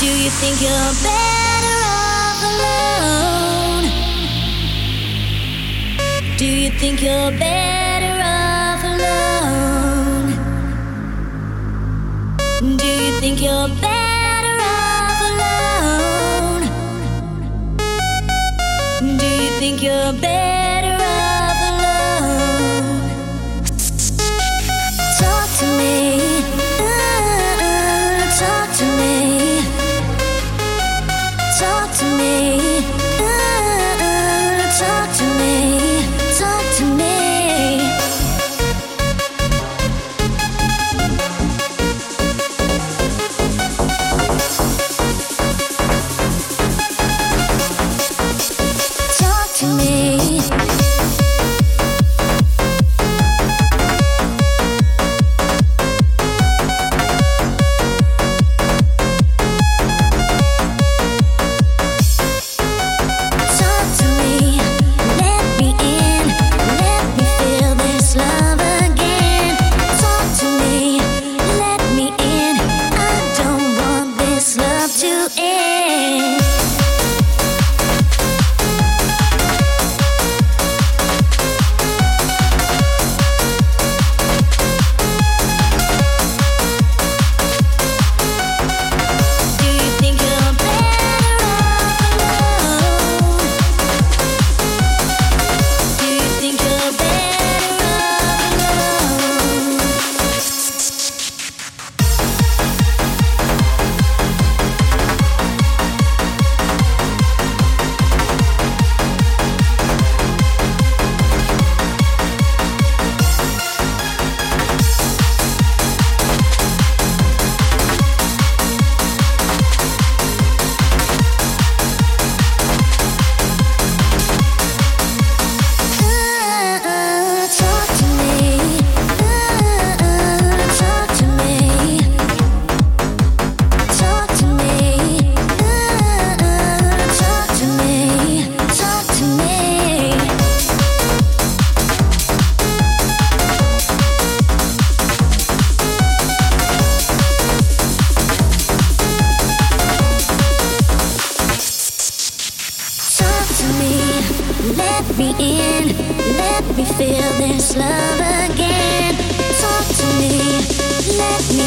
think you're better off alone? Do you think you're better off alone? Do you think you're better off alone? Do you think you're better love to end. Let me in, let me feel this love again. Talk to me, let me